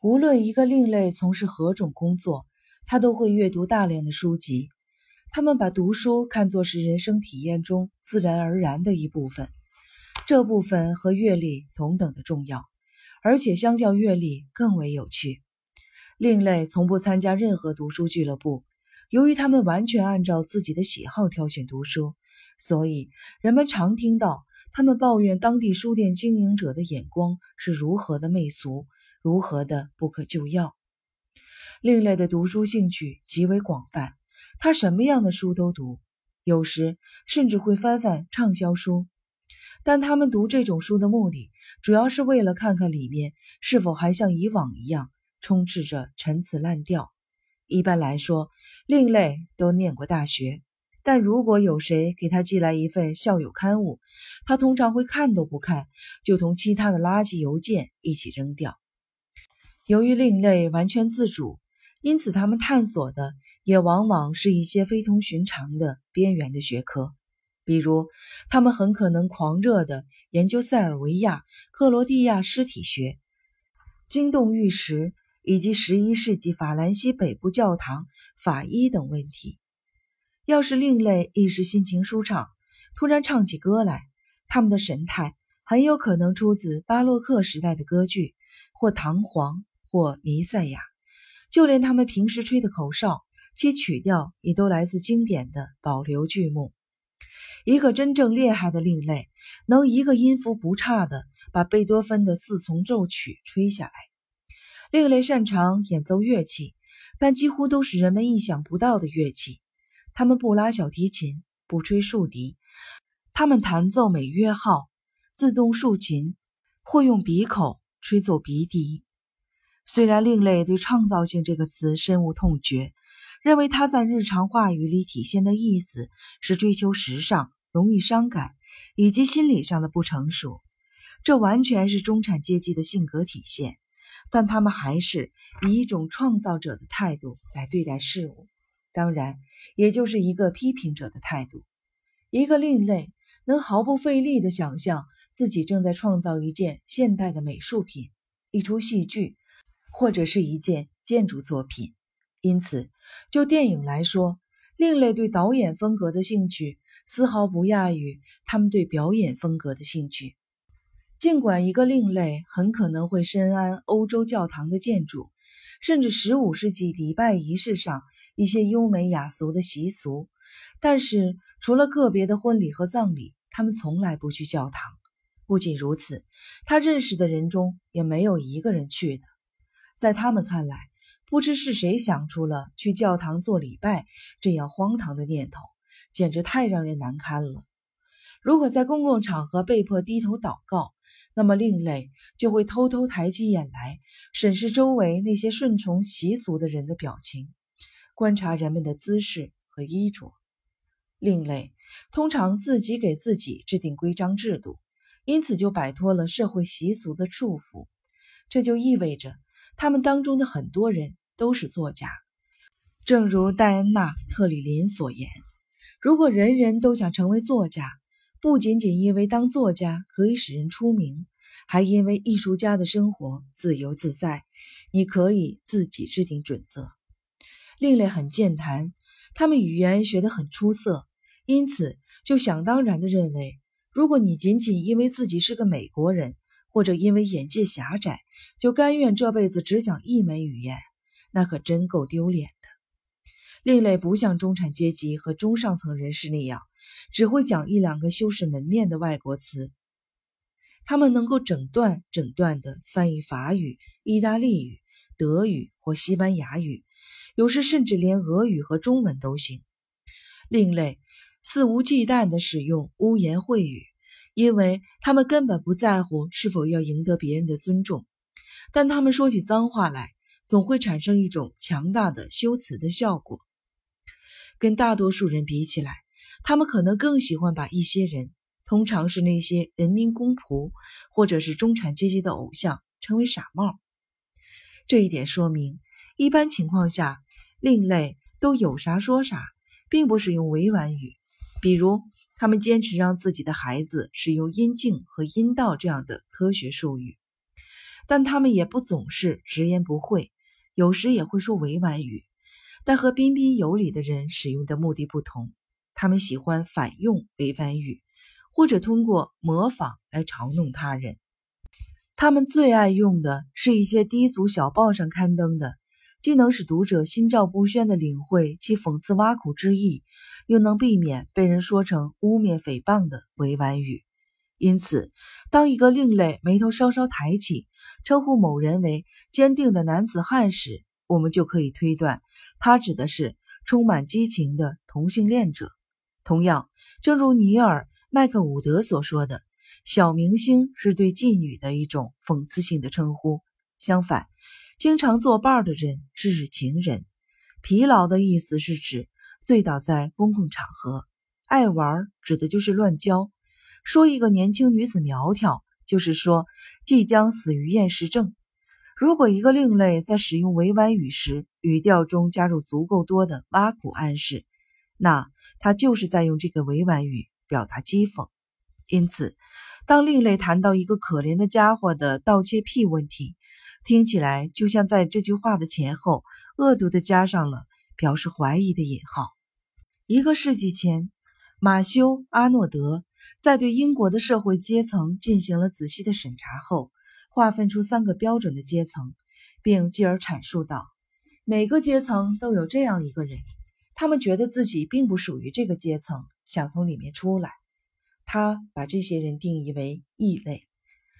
无论一个另类从事何种工作，他都会阅读大量的书籍。他们把读书看作是人生体验中自然而然的一部分，这部分和阅历同等的重要，而且相较阅历更为有趣。另类从不参加任何读书俱乐部，由于他们完全按照自己的喜好挑选读书，所以人们常听到他们抱怨当地书店经营者的眼光是如何的媚俗。如何的不可救药？另类的读书兴趣极为广泛，他什么样的书都读，有时甚至会翻翻畅销书。但他们读这种书的目的，主要是为了看看里面是否还像以往一样充斥着陈词滥调。一般来说，另类都念过大学，但如果有谁给他寄来一份校友刊物，他通常会看都不看，就同其他的垃圾邮件一起扔掉。由于另类完全自主，因此他们探索的也往往是一些非同寻常的边缘的学科。比如，他们很可能狂热地研究塞尔维亚、克罗地亚尸体学、惊动玉石以及十一世纪法兰西北部教堂法医等问题。要是另类一时心情舒畅，突然唱起歌来，他们的神态很有可能出自巴洛克时代的歌剧或唐皇。或弥赛亚，就连他们平时吹的口哨，其曲调也都来自经典的保留剧目。一个真正厉害的另类，能一个音符不差的把贝多芬的四重奏曲吹下来。另类擅长演奏乐器，但几乎都是人们意想不到的乐器。他们不拉小提琴，不吹竖笛，他们弹奏美乐号、自动竖琴，或用鼻口吹奏鼻笛。虽然另类对“创造性”这个词深恶痛绝，认为它在日常话语里体现的意思是追求时尚、容易伤感以及心理上的不成熟，这完全是中产阶级的性格体现，但他们还是以一种创造者的态度来对待事物，当然，也就是一个批评者的态度。一个另类能毫不费力地想象自己正在创造一件现代的美术品，一出戏剧。或者是一件建筑作品，因此，就电影来说，另类对导演风格的兴趣丝毫不亚于他们对表演风格的兴趣。尽管一个另类很可能会深谙欧洲教堂的建筑，甚至15世纪礼拜仪式上一些优美雅俗的习俗，但是除了个别的婚礼和葬礼，他们从来不去教堂。不仅如此，他认识的人中也没有一个人去的。在他们看来，不知是谁想出了去教堂做礼拜这样荒唐的念头，简直太让人难堪了。如果在公共场合被迫低头祷告，那么另类就会偷偷抬起眼来，审视周围那些顺从习俗的人的表情，观察人们的姿势和衣着。另类通常自己给自己制定规章制度，因此就摆脱了社会习俗的束缚。这就意味着。他们当中的很多人都是作家，正如戴安娜·特里林所言：“如果人人都想成为作家，不仅仅因为当作家可以使人出名，还因为艺术家的生活自由自在，你可以自己制定准则。”另类很健谈，他们语言学得很出色，因此就想当然地认为，如果你仅仅因为自己是个美国人，或者因为眼界狭窄，就甘愿这辈子只讲一门语言，那可真够丢脸的。另类不像中产阶级和中上层人士那样，只会讲一两个修饰门面的外国词。他们能够整段整段地翻译法语、意大利语、德语或西班牙语，有时甚至连俄语和中文都行。另类肆无忌惮地使用污言秽语，因为他们根本不在乎是否要赢得别人的尊重。但他们说起脏话来，总会产生一种强大的修辞的效果。跟大多数人比起来，他们可能更喜欢把一些人，通常是那些人民公仆或者是中产阶级的偶像，称为傻帽。这一点说明，一般情况下，另类都有啥说啥，并不是用委婉语。比如，他们坚持让自己的孩子使用阴茎和阴道这样的科学术语。但他们也不总是直言不讳，有时也会说委婉语。但和彬彬有礼的人使用的目的不同，他们喜欢反用委婉语，或者通过模仿来嘲弄他人。他们最爱用的是一些低俗小报上刊登的，既能使读者心照不宣地领会其讽刺挖苦之意，又能避免被人说成污蔑诽谤的委婉语。因此，当一个另类眉头稍稍抬起，称呼某人为坚定的男子汉时，我们就可以推断。他指的是充满激情的同性恋者。同样，正如尼尔·麦克伍德所说的，“小明星”是对妓女的一种讽刺性的称呼。相反，经常作伴的人是指情人。疲劳的意思是指醉倒在公共场合。爱玩指的就是乱交。说一个年轻女子苗条，就是说即将死于厌食症。如果一个另类在使用委婉语时，语调中加入足够多的挖苦暗示，那他就是在用这个委婉语表达讥讽。因此，当另类谈到一个可怜的家伙的盗窃癖问题，听起来就像在这句话的前后恶毒地加上了表示怀疑的引号。一个世纪前，马修·阿诺德在对英国的社会阶层进行了仔细的审查后。划分出三个标准的阶层，并继而阐述道：每个阶层都有这样一个人，他们觉得自己并不属于这个阶层，想从里面出来。他把这些人定义为异类，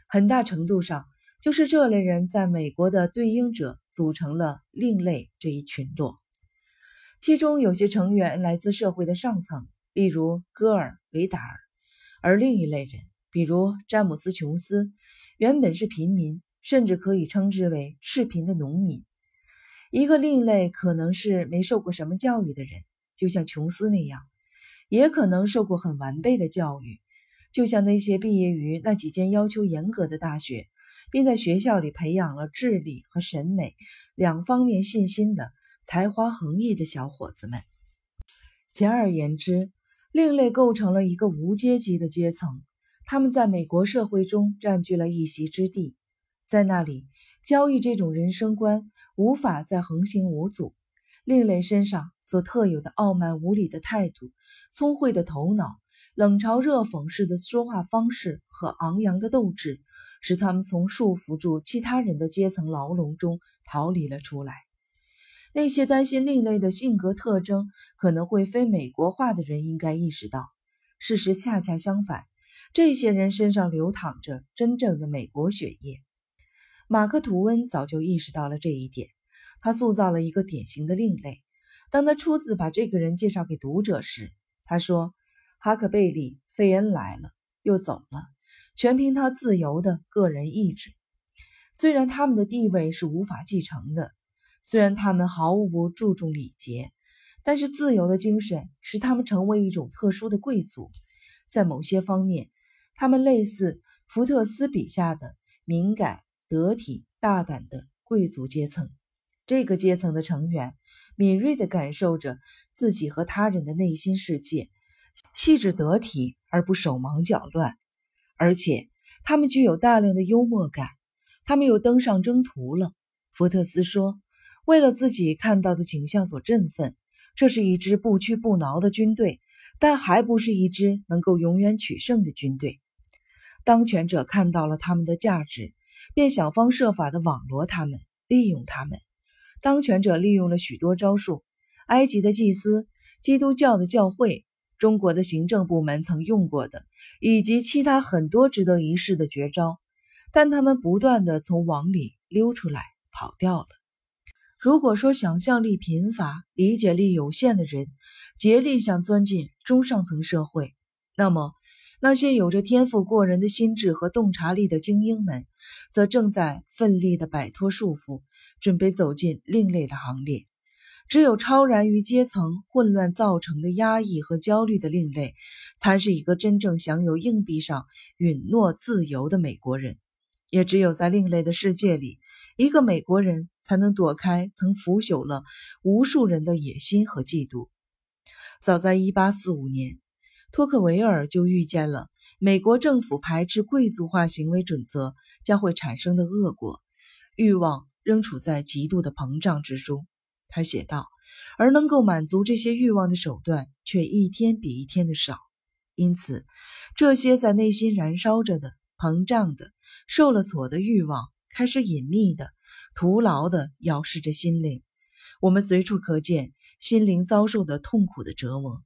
很大程度上就是这类人在美国的对应者组成了另类这一群落。其中有些成员来自社会的上层，例如戈尔·维达尔，而另一类人，比如詹姆斯·琼斯。原本是平民，甚至可以称之为赤贫的农民。一个另类可能是没受过什么教育的人，就像琼斯那样；也可能受过很完备的教育，就像那些毕业于那几间要求严格的大学，并在学校里培养了智力和审美两方面信心的才华横溢的小伙子们。简而言之，另类构成了一个无阶级的阶层。他们在美国社会中占据了一席之地，在那里，交易这种人生观无法再横行无阻。另类身上所特有的傲慢无礼的态度、聪慧的头脑、冷嘲热讽式的说话方式和昂扬的斗志，使他们从束缚住其他人的阶层牢笼中逃离了出来。那些担心另类的性格特征可能会非美国化的人，应该意识到，事实恰恰相反。这些人身上流淌着真正的美国血液。马克·吐温早就意识到了这一点，他塑造了一个典型的另类。当他初次把这个人介绍给读者时，他说：“哈克贝利·费恩来了，又走了，全凭他自由的个人意志。虽然他们的地位是无法继承的，虽然他们毫无不注重礼节，但是自由的精神使他们成为一种特殊的贵族，在某些方面。”他们类似福特斯笔下的敏感、得体、大胆的贵族阶层。这个阶层的成员敏锐地感受着自己和他人的内心世界，细致得体而不手忙脚乱。而且，他们具有大量的幽默感。他们又登上征途了。福特斯说：“为了自己看到的景象所振奋，这是一支不屈不挠的军队，但还不是一支能够永远取胜的军队。”当权者看到了他们的价值，便想方设法地网罗他们，利用他们。当权者利用了许多招数，埃及的祭司、基督教的教会、中国的行政部门曾用过的，以及其他很多值得一试的绝招，但他们不断地从网里溜出来，跑掉了。如果说想象力贫乏、理解力有限的人竭力想钻进中上层社会，那么。那些有着天赋过人的心智和洞察力的精英们，则正在奋力地摆脱束缚，准备走进另类的行列。只有超然于阶层混乱造成的压抑和焦虑的另类，才是一个真正享有硬币上允诺自由的美国人。也只有在另类的世界里，一个美国人才能躲开曾腐朽了无数人的野心和嫉妒。早在1845年。托克维尔就预见了美国政府排斥贵族化行为准则将会产生的恶果，欲望仍处在极度的膨胀之中。他写道，而能够满足这些欲望的手段却一天比一天的少，因此，这些在内心燃烧着的、膨胀的、受了挫的欲望，开始隐秘的、徒劳的咬噬着心灵。我们随处可见心灵遭受的痛苦的折磨。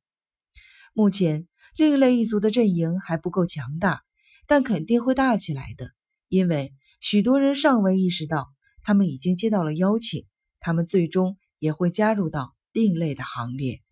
目前，另类一族的阵营还不够强大，但肯定会大起来的，因为许多人尚未意识到，他们已经接到了邀请，他们最终也会加入到另类的行列。